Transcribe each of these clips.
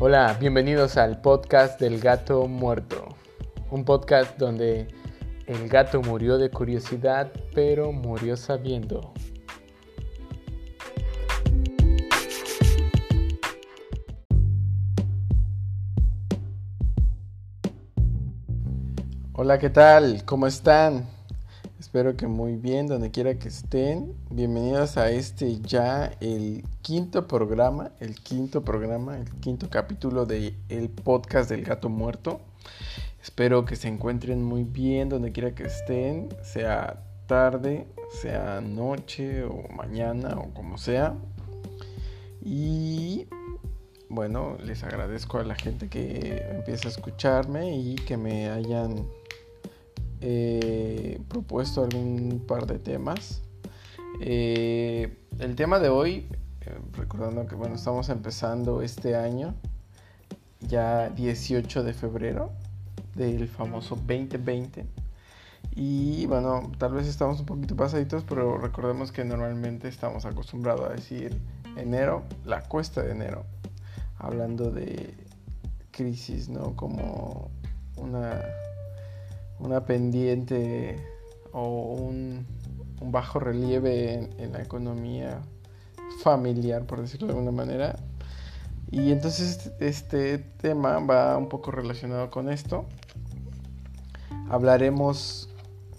Hola, bienvenidos al podcast del gato muerto. Un podcast donde el gato murió de curiosidad, pero murió sabiendo. Hola, ¿qué tal? ¿Cómo están? Espero que muy bien, donde quiera que estén. Bienvenidos a este ya el quinto programa, el quinto programa, el quinto capítulo del el podcast del gato muerto. Espero que se encuentren muy bien donde quiera que estén, sea tarde, sea noche o mañana o como sea. Y bueno, les agradezco a la gente que empieza a escucharme y que me hayan eh, propuesto algún par de temas. Eh, el tema de hoy, eh, recordando que bueno, estamos empezando este año, ya 18 de febrero del famoso 2020. Y bueno, tal vez estamos un poquito pasaditos, pero recordemos que normalmente estamos acostumbrados a decir enero, la cuesta de enero, hablando de crisis, ¿no? Como una una pendiente o un, bajo relieve en, la economía familiar, por decirlo de alguna manera. Y entonces este tema va un poco relacionado con esto. Hablaremos,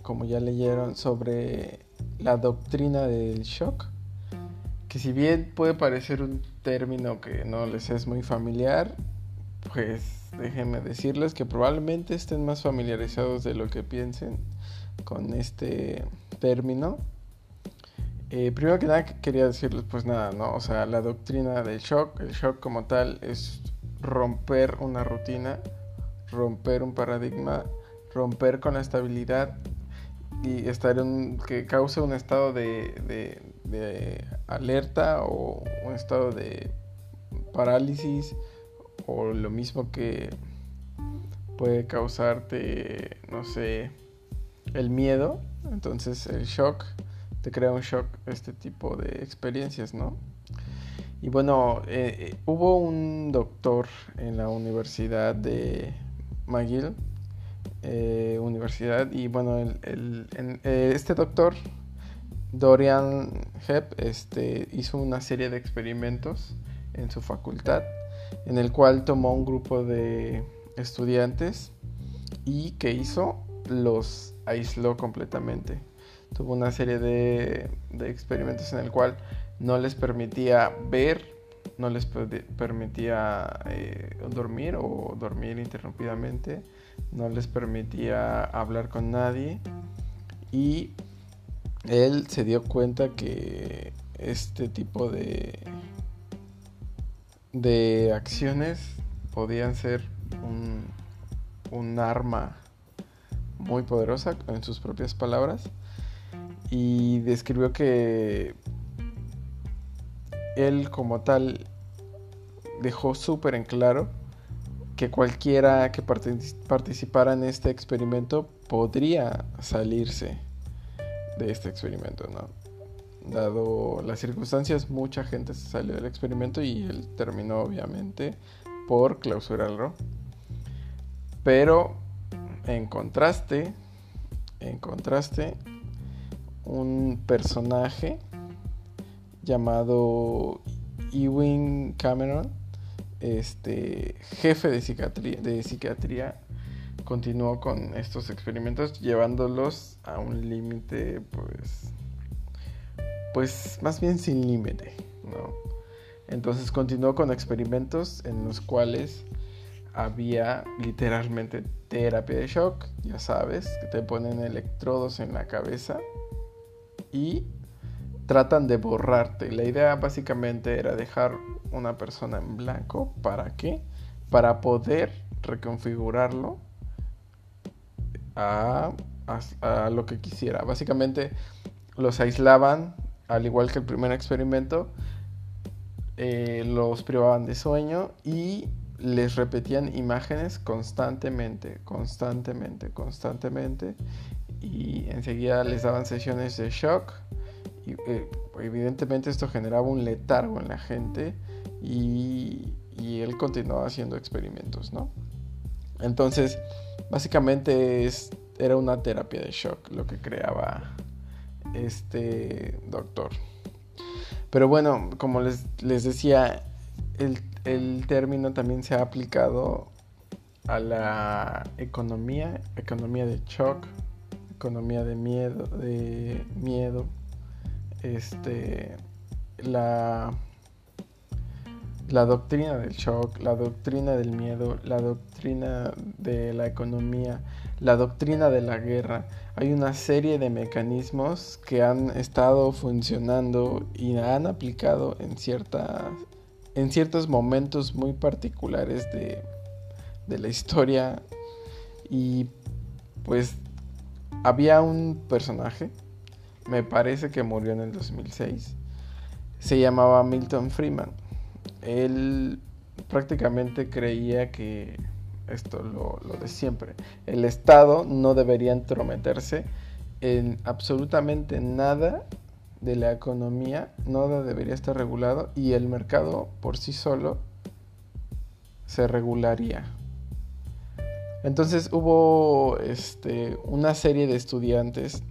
como ya leyeron, sobre la doctrina del shock, que si bien puede parecer un término que no les es muy familiar, pues déjenme decirles que probablemente estén más familiarizados de lo que piensen con este término. Eh, primero que nada quería decirles pues nada, ¿no? O sea, la doctrina del shock, el shock como tal es romper una rutina, romper un paradigma, romper con la estabilidad y estar en que cause un estado de, de alerta o un estado de parálisis o lo mismo que puede causarte, no sé, el miedo, entonces el shock, te crea un shock este tipo de experiencias, ¿no? Y bueno, eh, eh, hubo un doctor en la Universidad de McGill, eh, Universidad, y bueno, este doctor, Dorian Hepp, este, hizo una serie de experimentos en su facultad en el cual tomó un grupo de estudiantes y que hizo los aisló completamente. Tuvo una serie de, experimentos en el cual no les permitía ver, no les permitía eh, dormir o dormir interrumpidamente, no les permitía hablar con nadie y él se dio cuenta que este tipo de de acciones podían ser un, un arma muy poderosa en sus propias palabras y describió que él como tal dejó súper en claro que cualquiera que participara en este experimento podría salirse de este experimento, ¿no? Dado las circunstancias, mucha gente se salió del experimento y él terminó obviamente por clausurarlo. Pero en contraste, en contraste, un personaje llamado Ewing Cameron, este jefe de psiquiatría, de psiquiatría, continuó con estos experimentos llevándolos a un límite pues pues más bien sin límite, ¿no? Entonces continuó con experimentos en los cuales había literalmente terapia de shock, ya sabes, que te ponen electrodos en la cabeza y tratan de borrarte. La idea básicamente era dejar una persona en blanco, ¿para qué? Para poder reconfigurarlo a, a lo que quisiera. Básicamente los aislaban al igual que el primer experimento, eh, los privaban de sueño y les repetían imágenes constantemente, constantemente, constantemente y enseguida les daban sesiones de shock y eh, evidentemente esto generaba un letargo en la gente y, y él continuaba haciendo experimentos, ¿no? Entonces, básicamente es, era una terapia de shock lo que creaba este doctor. Pero bueno, como les, les decía, el, el, término también se ha aplicado a la economía, economía de shock, economía de miedo, de miedo, este, la la doctrina del shock, la doctrina del miedo, la doctrina de la economía, la doctrina de la guerra. Hay una serie de mecanismos que han estado funcionando y han aplicado en, en ciertos momentos muy particulares de, de la historia. Y pues había un personaje, me parece que murió en el 2006, se llamaba Milton Freeman él prácticamente creía que esto lo, de siempre. El Estado no debería entrometerse en absolutamente nada de la economía, nada debería estar regulado y el mercado por sí solo se regularía. Entonces hubo este, una serie de estudiantes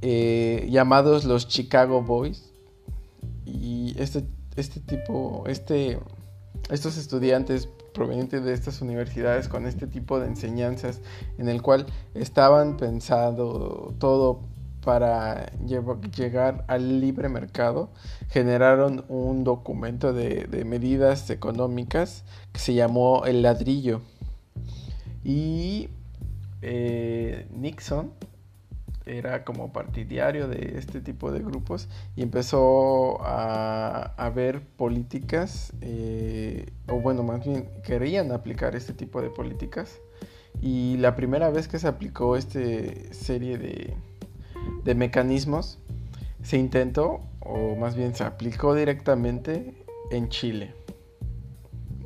eh, llamados los Chicago Boys y este este tipo, este, estos estudiantes provenientes de estas universidades con este tipo de enseñanzas en el cual estaban pensando todo para llegar al libre mercado, generaron un documento de, de medidas económicas que se llamó el ladrillo. Y eh, Nixon era como partidario de este tipo de grupos y empezó a, ver políticas, eh, o bueno, más bien querían aplicar este tipo de políticas. Y la primera vez que se aplicó esta serie de, de mecanismos, se intentó, o más bien se aplicó directamente en Chile.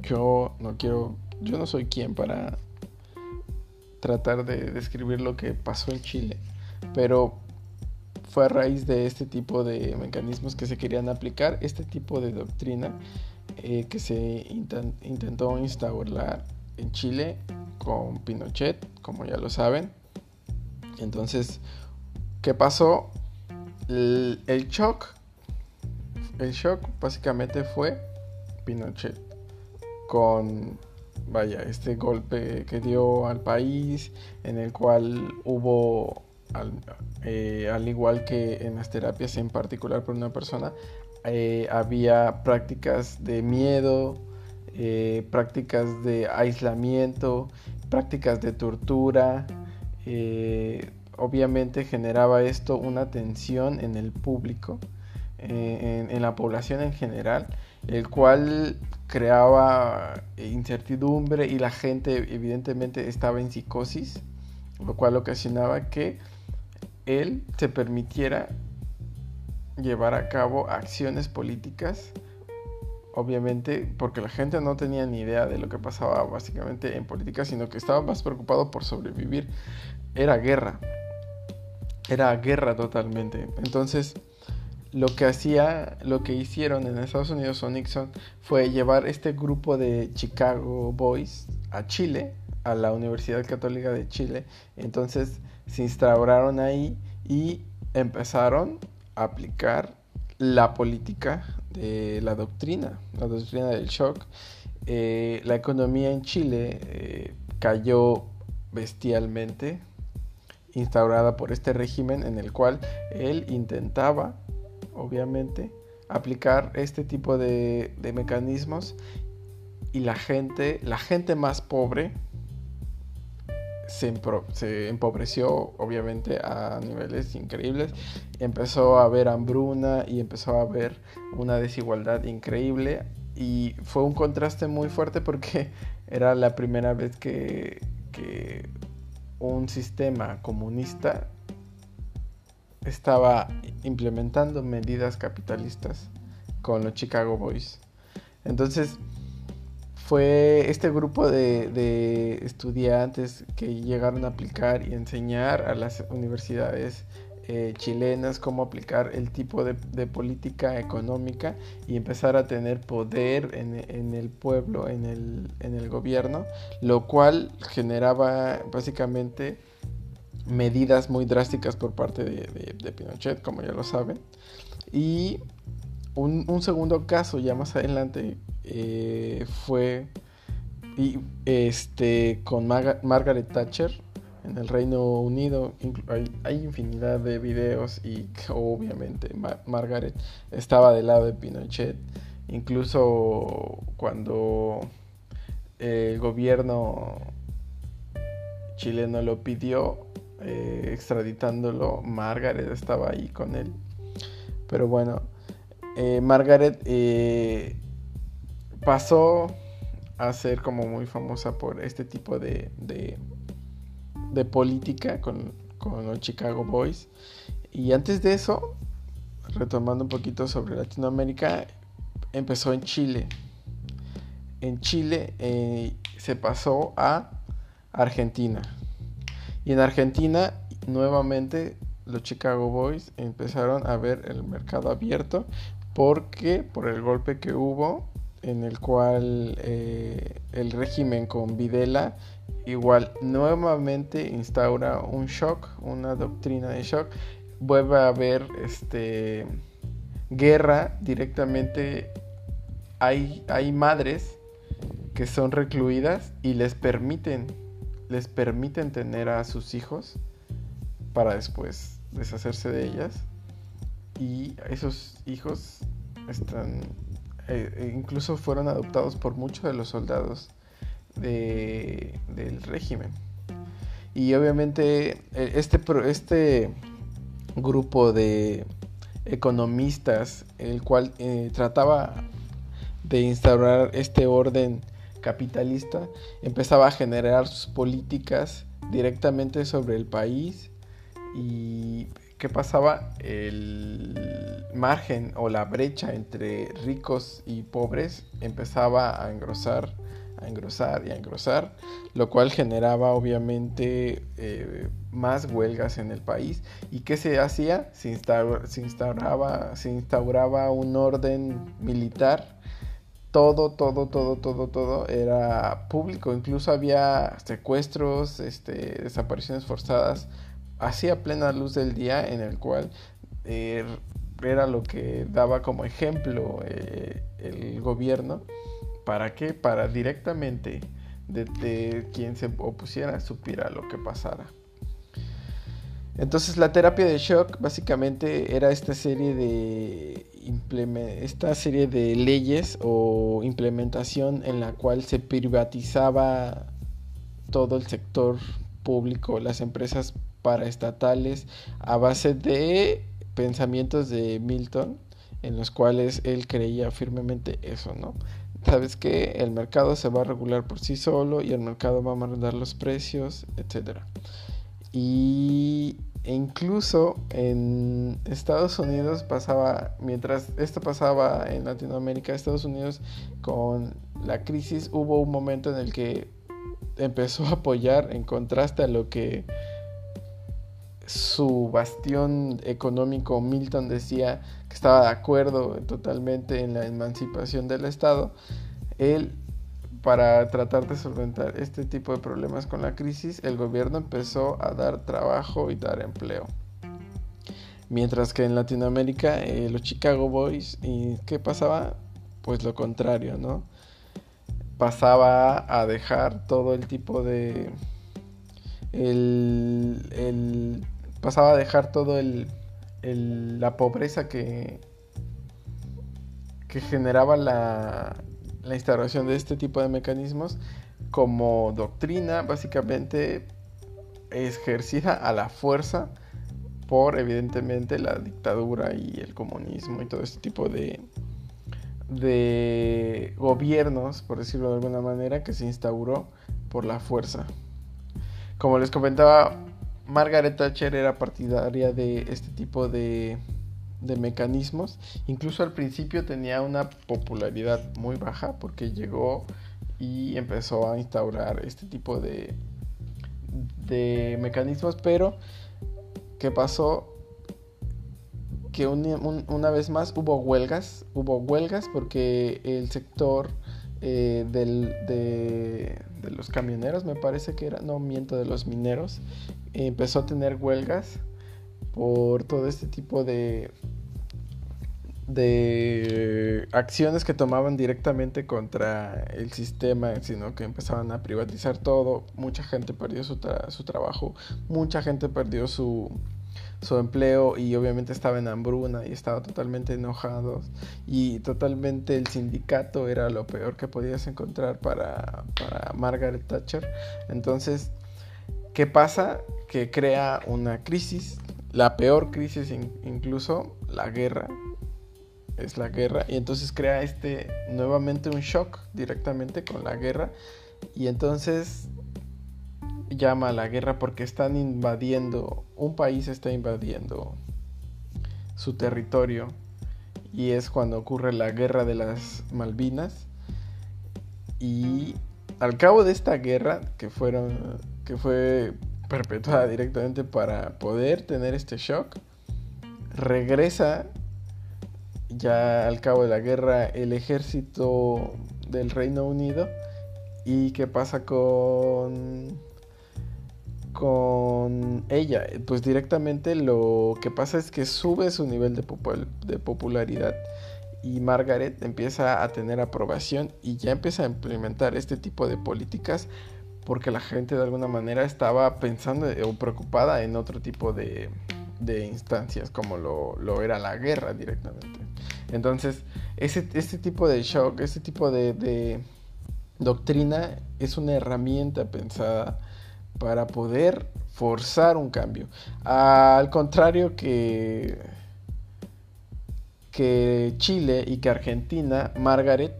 Yo no quiero, yo no soy quien para tratar de describir lo que pasó en Chile pero fue a raíz de este tipo de mecanismos que se querían aplicar, este tipo de doctrina eh, que se intentó instaurar en Chile con Pinochet, como ya lo saben. Entonces, ¿qué pasó? El, el shock, el shock básicamente fue Pinochet con vaya, este golpe que dio al país, en el cual hubo eh, al, igual que en las terapias en particular por una persona, eh, había prácticas de miedo, eh, prácticas de aislamiento, prácticas de tortura. obviamente generaba esto una tensión en el público, en, en la población en general, el cual creaba incertidumbre y la gente evidentemente estaba en psicosis, lo cual ocasionaba que él se permitiera llevar a cabo acciones políticas, obviamente porque la gente no tenía ni idea de lo que pasaba básicamente en política, sino que estaba más preocupado por sobrevivir. Era guerra, era guerra totalmente. Entonces, lo que hacía, lo que hicieron en Estados Unidos o Nixon fue llevar este grupo de Chicago Boys a Chile, a la Universidad Católica de Chile. Entonces, se instauraron ahí y empezaron a aplicar la política de la doctrina, la doctrina del shock. Eh, la economía en Chile eh, cayó bestialmente, instaurada por este régimen en el cual él intentaba, obviamente, aplicar este tipo de, de mecanismos y la gente, la gente más pobre, se, empobreció obviamente a niveles increíbles, empezó a haber hambruna y empezó a haber una desigualdad increíble y fue un contraste muy fuerte porque era la primera vez que, que un sistema comunista estaba implementando medidas capitalistas con los Chicago Boys. Entonces fue este grupo de, estudiantes que llegaron a aplicar y enseñar a las universidades eh, chilenas cómo aplicar el tipo de, política económica y empezar a tener poder en, el pueblo, en el, en el, gobierno, lo cual generaba básicamente medidas muy drásticas por parte de, Pinochet, como ya lo saben. Y un, segundo caso ya más adelante eh, fue y, este, con Margaret Thatcher en el Reino Unido. Hay, infinidad de videos y obviamente Margaret estaba del lado de Pinochet. Incluso cuando el gobierno chileno lo pidió, eh, extraditándolo, Margaret estaba ahí con él. Pero bueno, eh, Margaret eh, pasó a ser como muy famosa por este tipo de, política con, con, los Chicago Boys. Y antes de eso, retomando un poquito sobre Latinoamérica, empezó en Chile. En Chile se pasó a Argentina. Y en Argentina, nuevamente, los Chicago Boys empezaron a ver el mercado abierto porque por el golpe que hubo en el cual eh, el régimen con Videla igual nuevamente instaura un shock, una doctrina de shock, vuelve a haber este guerra directamente hay, hay madres que son recluidas y les permiten les permiten tener a sus hijos para después deshacerse de ellas. Y esos hijos están, eh, e incluso fueron adoptados por muchos de los soldados de, del régimen. Y obviamente e, este, este grupo de economistas, el cual eh, trataba de instaurar este orden capitalista empezaba a generar sus políticas directamente sobre el país y qué pasaba el margen o la brecha entre ricos y pobres empezaba a engrosar a engrosar y a engrosar lo cual generaba obviamente eh, más huelgas en el país. Y qué se hacía se, se instauraba se instauraba un orden militar. Todo, todo, todo, todo, todo era público. Incluso había secuestros, este, desapariciones forzadas, así a plena luz del día, en el cual eh, era lo que daba como ejemplo eh, el gobierno. ¿Para qué? Para directamente de, quien se opusiera supiera lo que pasara. Entonces la terapia de shock básicamente era esta serie de esta serie de leyes o implementación en la cual se privatizaba todo el sector público, las empresas paraestatales, a base de pensamientos de Milton, en los cuales él creía firmemente eso, ¿no? Sabes que el mercado se va a regular por sí solo y el mercado va a mandar los precios, etcétera. Y e incluso en Estados Unidos pasaba, mientras esto pasaba en Latinoamérica, Estados Unidos con la crisis hubo un momento en el que empezó a apoyar en contraste a lo que su bastión económico Milton decía que estaba de acuerdo totalmente en la emancipación del Estado, él para tratar de solventar este tipo de problemas con la crisis, el gobierno empezó a dar trabajo y dar empleo. Mientras que en Latinoamérica, eh, los Chicago Boys, ¿y qué pasaba? Pues lo contrario, ¿no? Pasaba a dejar todo el tipo de... El, pasaba a dejar todo el, la pobreza que, que generaba la, la instauración de este tipo de mecanismos como doctrina básicamente ejercida a la fuerza por evidentemente la dictadura y el comunismo y todo este tipo de, de gobiernos, por decirlo de alguna manera, que se instauró por la fuerza. Como les comentaba, Margaret Thatcher era partidaria de este tipo de de mecanismos. Incluso al principio tenía una popularidad muy baja porque llegó y empezó a instaurar este tipo de, de mecanismos, pero ¿qué pasó? Que una vez más hubo huelgas, hubo huelgas porque el sector eh, de, los camioneros, me parece que era, no miento, de los mineros, empezó a tener huelgas por todo este tipo de, de acciones que tomaban directamente contra el sistema, sino que empezaban a privatizar todo, mucha gente perdió su, su trabajo, mucha gente perdió su, su empleo y obviamente estaba en hambruna y estaba totalmente enojado y totalmente el sindicato era lo peor que podías encontrar para, para Margaret Thatcher. Entonces, ¿qué pasa? Que crea una crisis, la peor crisis incluso, la guerra. Es la guerra y entonces crea este nuevamente un shock directamente con la guerra y entonces llama a la guerra porque están invadiendo, un país está invadiendo su territorio y es cuando ocurre la guerra de las Malvinas. Y al cabo de esta guerra que fueron que fue perpetuada directamente para poder tener este shock regresa ya al cabo de la guerra el ejército del Reino Unido. Y qué pasa con con ella, pues directamente lo que pasa es que sube su nivel de, popularidad y Margaret empieza a tener aprobación y ya empieza a implementar este tipo de políticas porque la gente de alguna manera estaba pensando o preocupada en otro tipo de, instancias como lo, era la guerra directamente. Entonces, ese, este tipo de shock, este tipo de doctrina es una herramienta pensada para poder forzar un cambio. Al contrario que, que Chile y que Argentina, Margaret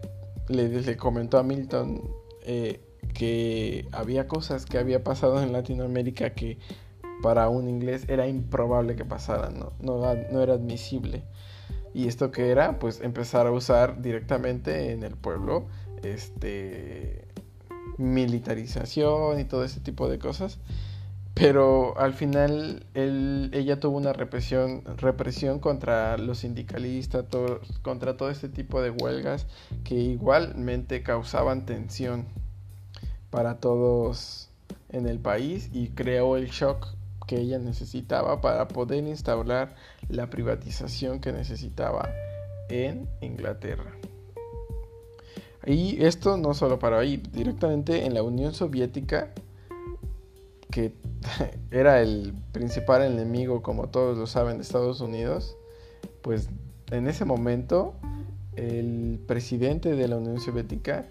le, comentó a Milton eh, que había cosas que había pasado en Latinoamérica que para un inglés era improbable que pasaran, no, no, no era admisible. Y esto que era, pues empezar a usar directamente en el pueblo este militarización y todo ese tipo de cosas. Pero al final ella tuvo una represión, represión contra los sindicalistas, contra todo este tipo de huelgas que igualmente causaban tensión para todos en el país y creó el shock que ella necesitaba para poder instaurar la privatización que necesitaba en Inglaterra. Y esto no solo para ahí, directamente en la Unión Soviética, que era el principal enemigo, como todos lo saben, de Estados Unidos, pues en ese momento el presidente de la Unión Soviética,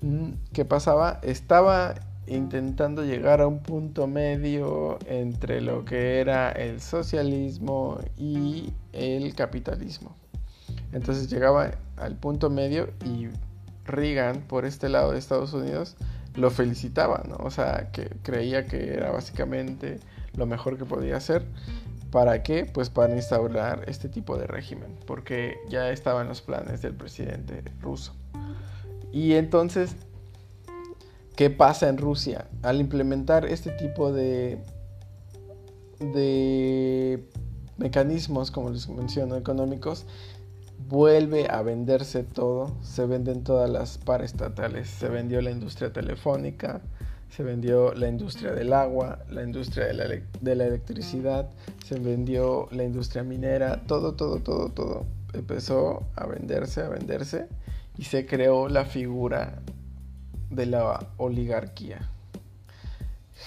mm, ¿qué pasaba? Estaba intentando llegar a un punto medio entre lo que era el socialismo y el capitalismo. Entonces llegaba al punto medio y Reagan, por este lado de Estados Unidos, lo felicitaba, ¿no? O sea, que creía que era básicamente lo mejor que podía hacer. ¿Para qué? Pues para instaurar este tipo de régimen, porque ya estaban los planes del presidente ruso. Y entonces, ¿qué pasa en Rusia? Al implementar este tipo de, de mecanismos, como les menciono, económicos, vuelve a venderse todo, se venden todas las paraestatales, se vendió la industria telefónica, se vendió la industria del agua, la industria de la, de la, electricidad, se vendió la industria minera, todo, todo, todo, todo empezó a venderse, a venderse y se creó la figura de la oligarquía.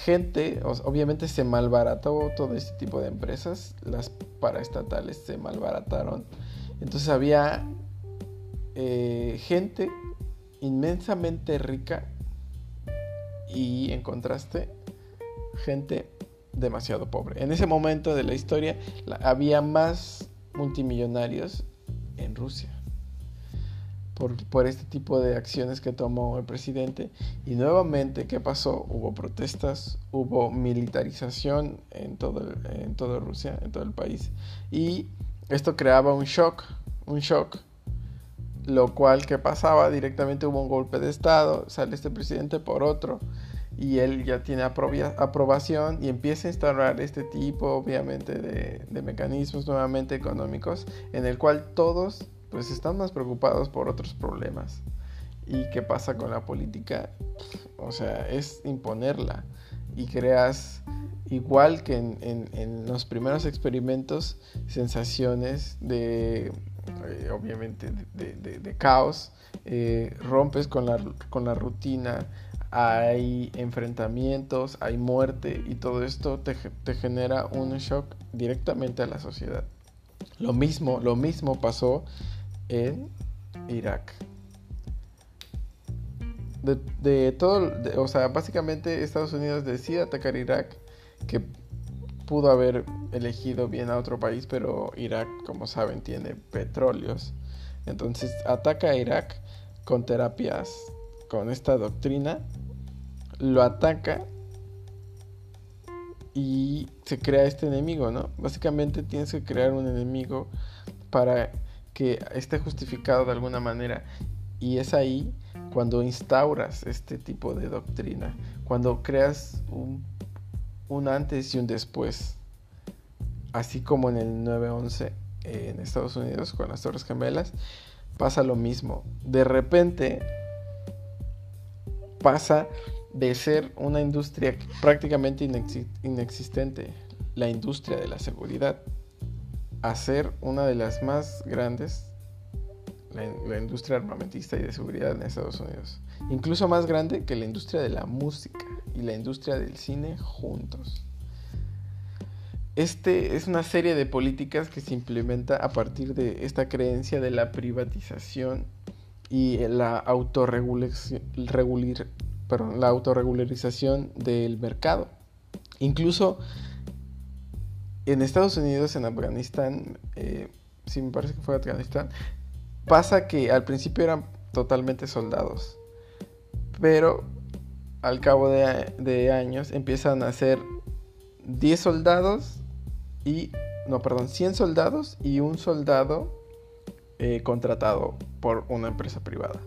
Gente, obviamente se malbarató todo este tipo de empresas, las paraestatales se malbarataron entonces había eh, gente inmensamente rica y en contraste gente demasiado pobre. En ese momento de la historia había más multimillonarios en Rusia por, por, este tipo de acciones que tomó el presidente. Y nuevamente, ¿qué pasó? Hubo protestas, hubo militarización en todo, en toda Rusia, en todo el país. Y esto creaba un shock, un shock Lo cual que pasaba directamente hubo un golpe de estado, sale este presidente por otro y él ya tiene aprobación y empieza a instaurar este tipo obviamente de, de, mecanismos nuevamente económicos en el cual todos pues están más preocupados por otros problemas. ¿Y qué pasa con la política? O sea, es imponerla y creas, igual que en, los primeros experimentos, sensaciones de, eh, obviamente, de, caos, eh, rompes con la, con la rutina, hay enfrentamientos, hay muerte y todo esto te, te, genera un shock directamente a la sociedad. Lo mismo, lo mismo pasó en Irak de, todo, o sea, básicamente Estados Unidos decide atacar Irak, que pudo haber elegido bien a otro país, pero Irak, como saben, tiene petróleos. Entonces ataca a Irak con terapias, con esta doctrina, lo ataca y se crea este enemigo, ¿no? Básicamente tienes que crear un enemigo para que esté justificado de alguna manera. Y es ahí cuando instauras este tipo de doctrina, cuando creas un, antes y un después, así como en el 9-11 en Estados Unidos con las Torres Gemelas, pasa lo mismo. De repente pasa de ser una industria prácticamente inexistente, la industria de la seguridad, a ser una de las más grandes la, industria armamentista y de seguridad en Estados Unidos. Incluso más grande que la industria de la música y la industria del cine juntos. Este es una serie de políticas que se implementa a partir de esta creencia de la privatización y la autorregulación, la autorregularización del mercado. Incluso en Estados Unidos, en Afganistán, eh, sí me parece que fue Afganistán, Pasa que al principio eran totalmente soldados, pero al cabo de, años empiezan a ser 10 soldados y, no, perdón, 100 soldados y un soldado eh, contratado por una empresa privada.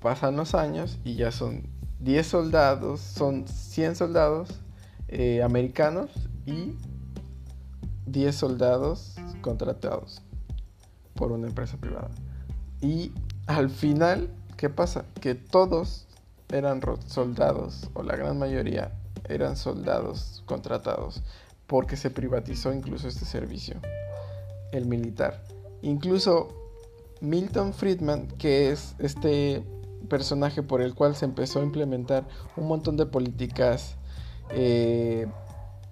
Pasan los años y ya son 10 soldados, son 100 soldados eh, americanos y 10 soldados contratados por una empresa privada. Y al final, ¿qué pasa? Que todos eran soldados, o la gran mayoría eran soldados contratados, porque se privatizó incluso este servicio, el militar. Incluso Milton Friedman, que es este personaje por el cual se empezó a implementar un montón de políticas eh,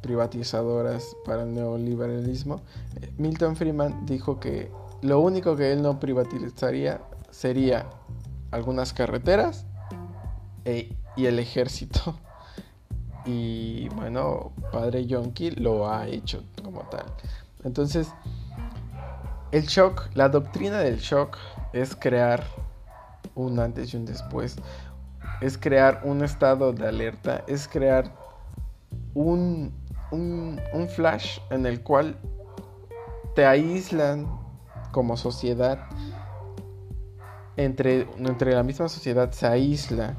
privatizadoras para el neoliberalismo, eh, Milton Friedman dijo que lo único que él no privatizaría sería algunas carreteras e, y el ejército. Y bueno, padre Yonki lo ha hecho como tal. Entonces, el shock, la doctrina del shock es crear un antes y un después. Es crear un estado de alerta. Es crear un, un, un flash en el cual te aíslan como sociedad, entre, entre la misma sociedad se aísla.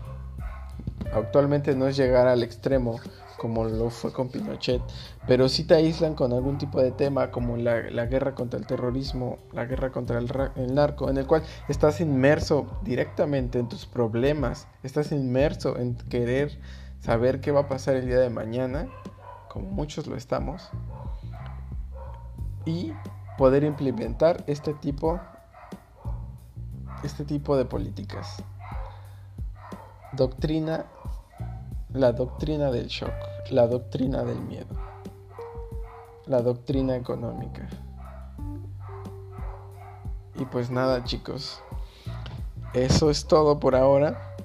Actualmente no es llegar al extremo como lo fue con Pinochet, pero sí te aíslan con algún tipo de tema como la, guerra contra el terrorismo, la guerra contra el, el, narco, en el cual estás inmerso directamente en tus problemas, estás inmerso en querer saber qué va a pasar el día de mañana, como muchos lo estamos, y poder implementar este tipo este tipo de políticas. Doctrina la doctrina del shock, la doctrina del miedo, la doctrina económica. Y pues nada, chicos. Eso es todo por ahora.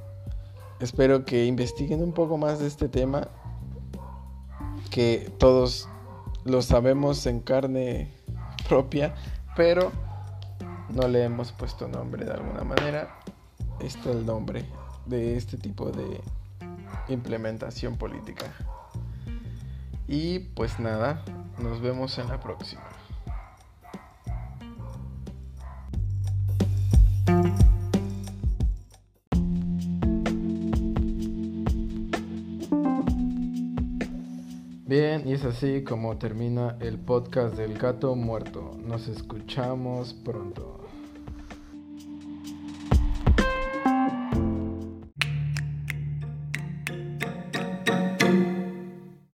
Espero que investiguen un poco más de este tema que todos lo sabemos en carne propia, pero no le hemos puesto nombre de alguna manera. Este es el nombre de este tipo de implementación política. Y pues nada, nos vemos en la próxima. Bien, y es así como termina el podcast del gato muerto. Nos escuchamos pronto.